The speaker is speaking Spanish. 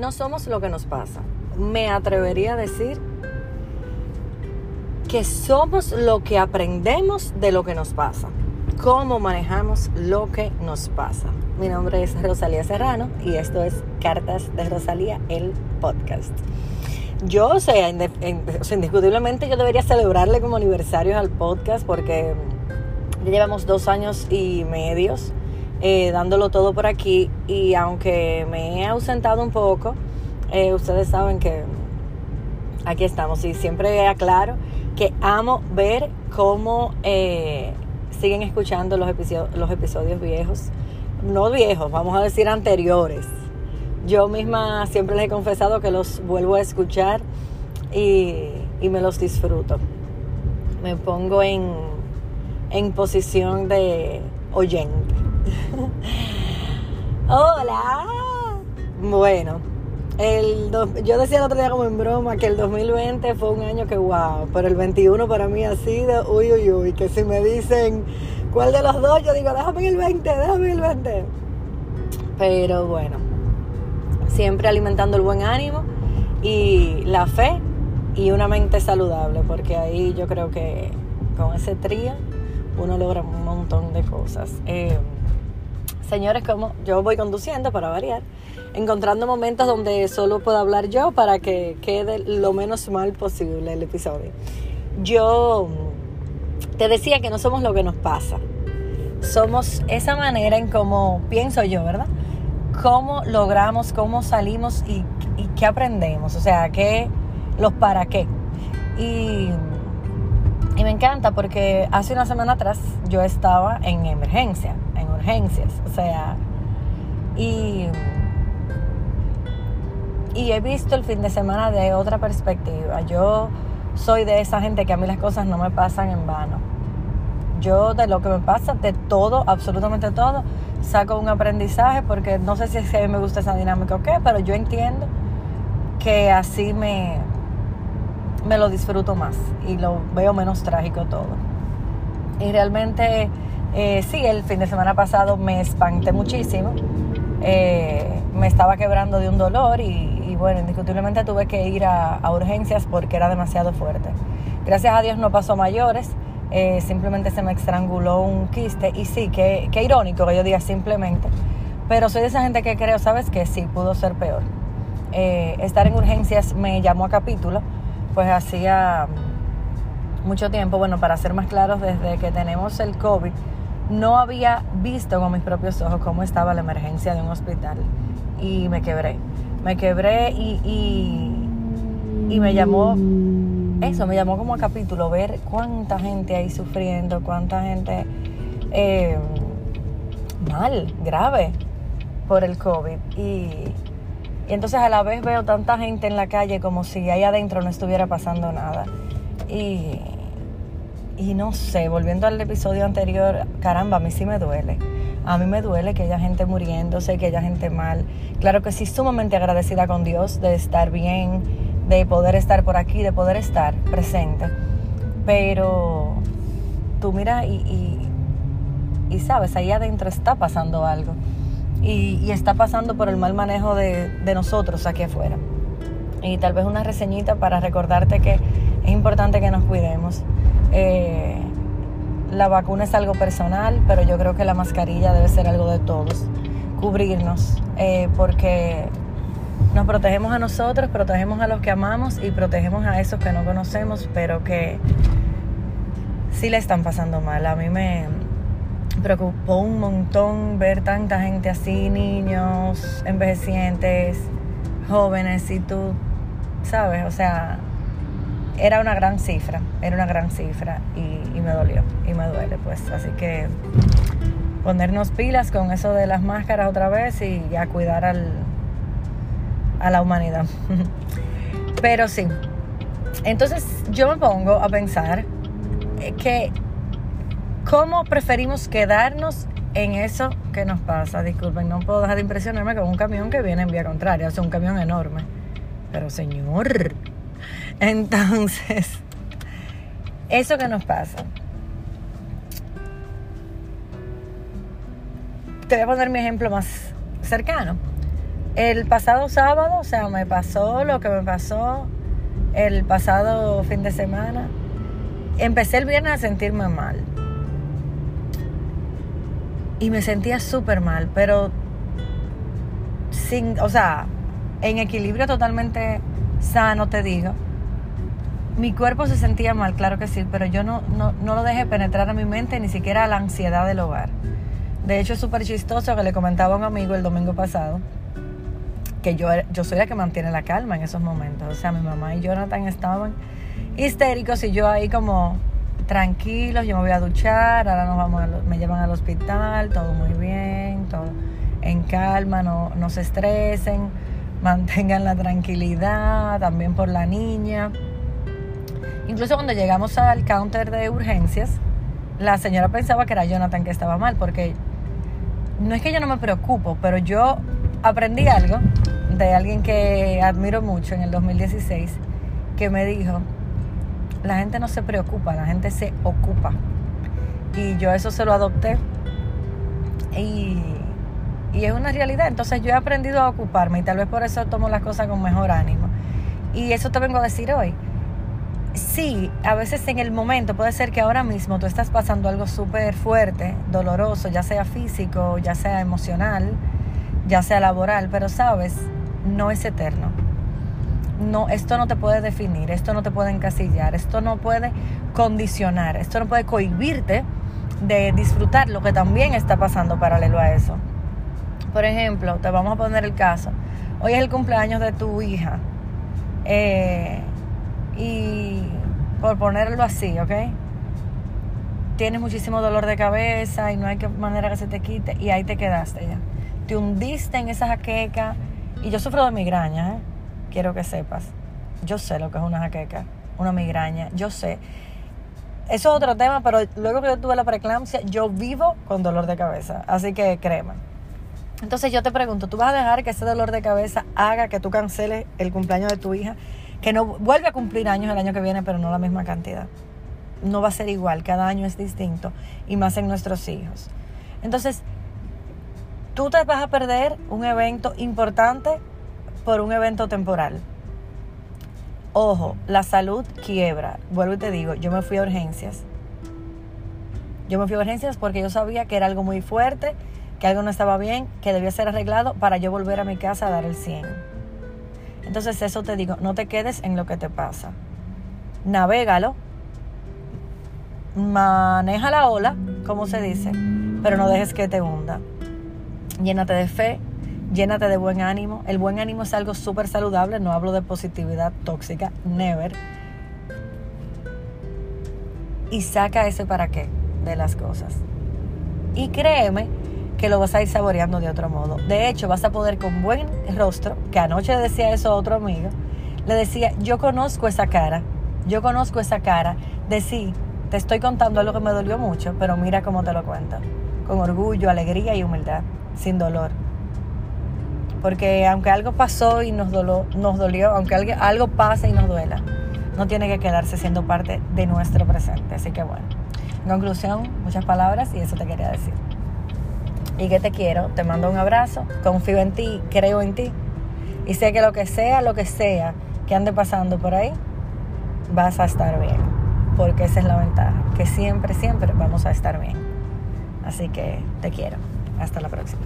no somos lo que nos pasa. Me atrevería a decir que somos lo que aprendemos de lo que nos pasa. Cómo manejamos lo que nos pasa. Mi nombre es Rosalía Serrano y esto es Cartas de Rosalía, el podcast. Yo, o sea, indiscutiblemente yo debería celebrarle como aniversario al podcast porque ya llevamos dos años y medios eh, dándolo todo por aquí y aunque me he ausentado un poco, eh, ustedes saben que aquí estamos y siempre aclaro que amo ver cómo eh, siguen escuchando los episodios, los episodios viejos, no viejos, vamos a decir anteriores. Yo misma siempre les he confesado que los vuelvo a escuchar y, y me los disfruto. Me pongo en, en posición de oyente. Hola. Bueno, el yo decía el otro día como en broma que el 2020 fue un año que wow, pero el 21 para mí ha sido uy, uy, uy, que si me dicen cuál de los dos, yo digo, déjame el 20, déjame el 20. Pero bueno, siempre alimentando el buen ánimo y la fe y una mente saludable, porque ahí yo creo que con ese trío uno logra un montón de cosas. Eh, señores, como yo voy conduciendo para variar, encontrando momentos donde solo puedo hablar yo para que quede lo menos mal posible el episodio. Yo te decía que no somos lo que nos pasa, somos esa manera en cómo pienso yo, ¿verdad? Cómo logramos, cómo salimos y, y qué aprendemos, o sea, qué, los para qué. Y, y me encanta porque hace una semana atrás yo estaba en emergencia urgencias, o sea, y, y he visto el fin de semana de otra perspectiva. Yo soy de esa gente que a mí las cosas no me pasan en vano. Yo de lo que me pasa, de todo, absolutamente todo, saco un aprendizaje porque no sé si es que a mí me gusta esa dinámica o qué, pero yo entiendo que así me, me lo disfruto más y lo veo menos trágico todo. Y realmente eh, sí, el fin de semana pasado me espanté muchísimo. Eh, me estaba quebrando de un dolor y, bueno, indiscutiblemente tuve que ir a, urgencias porque era demasiado fuerte. Gracias a Dios no pasó mayores, eh, simplemente se me estranguló un quiste y sí, qué, qué irónico que yo diga simplemente, pero soy de esa gente que creo, ¿sabes? Que sí, pudo ser peor. estar en urgencias me llamó a capítulo, pues hacía mucho tiempo, bueno, para ser más claros, desde que tenemos el COVID, no había visto con mis propios ojos cómo estaba la emergencia de un hospital y me quebré. Me quebré y, y, me llamó, eso, me llamó como a capítulo, ver cuánta gente ahí sufriendo, cuánta gente eh, mal, grave por el COVID. Y, y entonces a la vez veo tanta gente en la calle como si ahí adentro no estuviera pasando nada. Y, y no sé, volviendo al episodio anterior, caramba, a mí sí me duele. A mí me duele que haya gente muriéndose, que haya gente mal. Claro que sí, sumamente agradecida con Dios de estar bien, de poder estar por aquí, de poder estar presente. Pero tú mira y, y, sabes, ahí adentro está pasando algo. Y, está pasando por el mal manejo de, de nosotros aquí afuera. Y tal vez una reseñita para recordarte que es importante que nos cuidemos eh, la vacuna es algo personal, pero yo creo que la mascarilla debe ser algo de todos. Cubrirnos, eh, porque nos protegemos a nosotros, protegemos a los que amamos y protegemos a esos que no conocemos, pero que sí le están pasando mal. A mí me preocupó un montón ver tanta gente así, niños, envejecientes, jóvenes, y tú, ¿sabes? O sea, era una gran cifra, era una gran cifra y, me dolió y me duele pues. Así que ponernos pilas con eso de las máscaras otra vez y ya cuidar al, a la humanidad. Pero sí, entonces yo me pongo a pensar que cómo preferimos quedarnos en eso que nos pasa. Disculpen, no puedo dejar de impresionarme con un camión que viene en vía contraria, o sea, un camión enorme. Pero señor, entonces, eso que nos pasa. Te voy a poner mi ejemplo más cercano. El pasado sábado, o sea, me pasó lo que me pasó el pasado fin de semana. Empecé el viernes a sentirme mal. Y me sentía súper mal, pero sin, o sea, en equilibrio totalmente sano, te digo. Mi cuerpo se sentía mal, claro que sí, pero yo no, no, no lo dejé penetrar a mi mente, ni siquiera a la ansiedad del hogar. De hecho, es súper chistoso que le comentaba a un amigo el domingo pasado que yo, yo soy la que mantiene la calma en esos momentos. O sea, mi mamá y Jonathan estaban histéricos y yo ahí como tranquilos, yo me voy a duchar, ahora nos vamos me llevan al hospital, todo muy bien, todo en calma, no, no se estresen, mantengan la tranquilidad, también por la niña. Incluso cuando llegamos al counter de urgencias, la señora pensaba que era Jonathan que estaba mal, porque no es que yo no me preocupo, pero yo aprendí algo de alguien que admiro mucho en el 2016, que me dijo, la gente no se preocupa, la gente se ocupa. Y yo eso se lo adopté. Y, y es una realidad. Entonces yo he aprendido a ocuparme y tal vez por eso tomo las cosas con mejor ánimo. Y eso te vengo a decir hoy sí, a veces en el momento puede ser que ahora mismo tú estás pasando algo súper fuerte, doloroso, ya sea físico, ya sea emocional, ya sea laboral, pero sabes, no es eterno. No, esto no te puede definir, esto no te puede encasillar, esto no puede condicionar, esto no puede cohibirte de disfrutar lo que también está pasando paralelo a eso. Por ejemplo, te vamos a poner el caso. Hoy es el cumpleaños de tu hija. Eh, y por ponerlo así, ¿ok? Tienes muchísimo dolor de cabeza y no hay manera que se te quite y ahí te quedaste ya. Te hundiste en esa jaqueca y yo sufro de migraña, ¿eh? Quiero que sepas. Yo sé lo que es una jaqueca, una migraña, yo sé. Eso es otro tema, pero luego que yo tuve la preeclampsia, yo vivo con dolor de cabeza, así que créeme. Entonces yo te pregunto, ¿tú vas a dejar que ese dolor de cabeza haga que tú canceles el cumpleaños de tu hija? que no vuelve a cumplir años el año que viene, pero no la misma cantidad. No va a ser igual, cada año es distinto y más en nuestros hijos. Entonces, tú te vas a perder un evento importante por un evento temporal. Ojo, la salud quiebra. Vuelvo y te digo, yo me fui a urgencias. Yo me fui a urgencias porque yo sabía que era algo muy fuerte, que algo no estaba bien, que debía ser arreglado para yo volver a mi casa a dar el 100. Entonces eso te digo, no te quedes en lo que te pasa. Navégalo, maneja la ola, como se dice, pero no dejes que te hunda. Llénate de fe, llénate de buen ánimo. El buen ánimo es algo súper saludable, no hablo de positividad tóxica, never. Y saca ese para qué de las cosas. Y créeme que lo vas a ir saboreando de otro modo. De hecho, vas a poder con buen rostro, que anoche decía eso a otro amigo, le decía, yo conozco esa cara, yo conozco esa cara de te estoy contando algo que me dolió mucho, pero mira cómo te lo cuento, con orgullo, alegría y humildad, sin dolor. Porque aunque algo pasó y nos, doló, nos dolió, aunque algo, algo pase y nos duela, no tiene que quedarse siendo parte de nuestro presente. Así que bueno, en conclusión, muchas palabras y eso te quería decir y que te quiero. Te mando un abrazo, confío en ti, creo en ti. Y sé que lo que sea, lo que sea que ande pasando por ahí, vas a estar bien. Porque esa es la ventaja, que siempre, siempre vamos a estar bien. Así que te quiero. Hasta la próxima.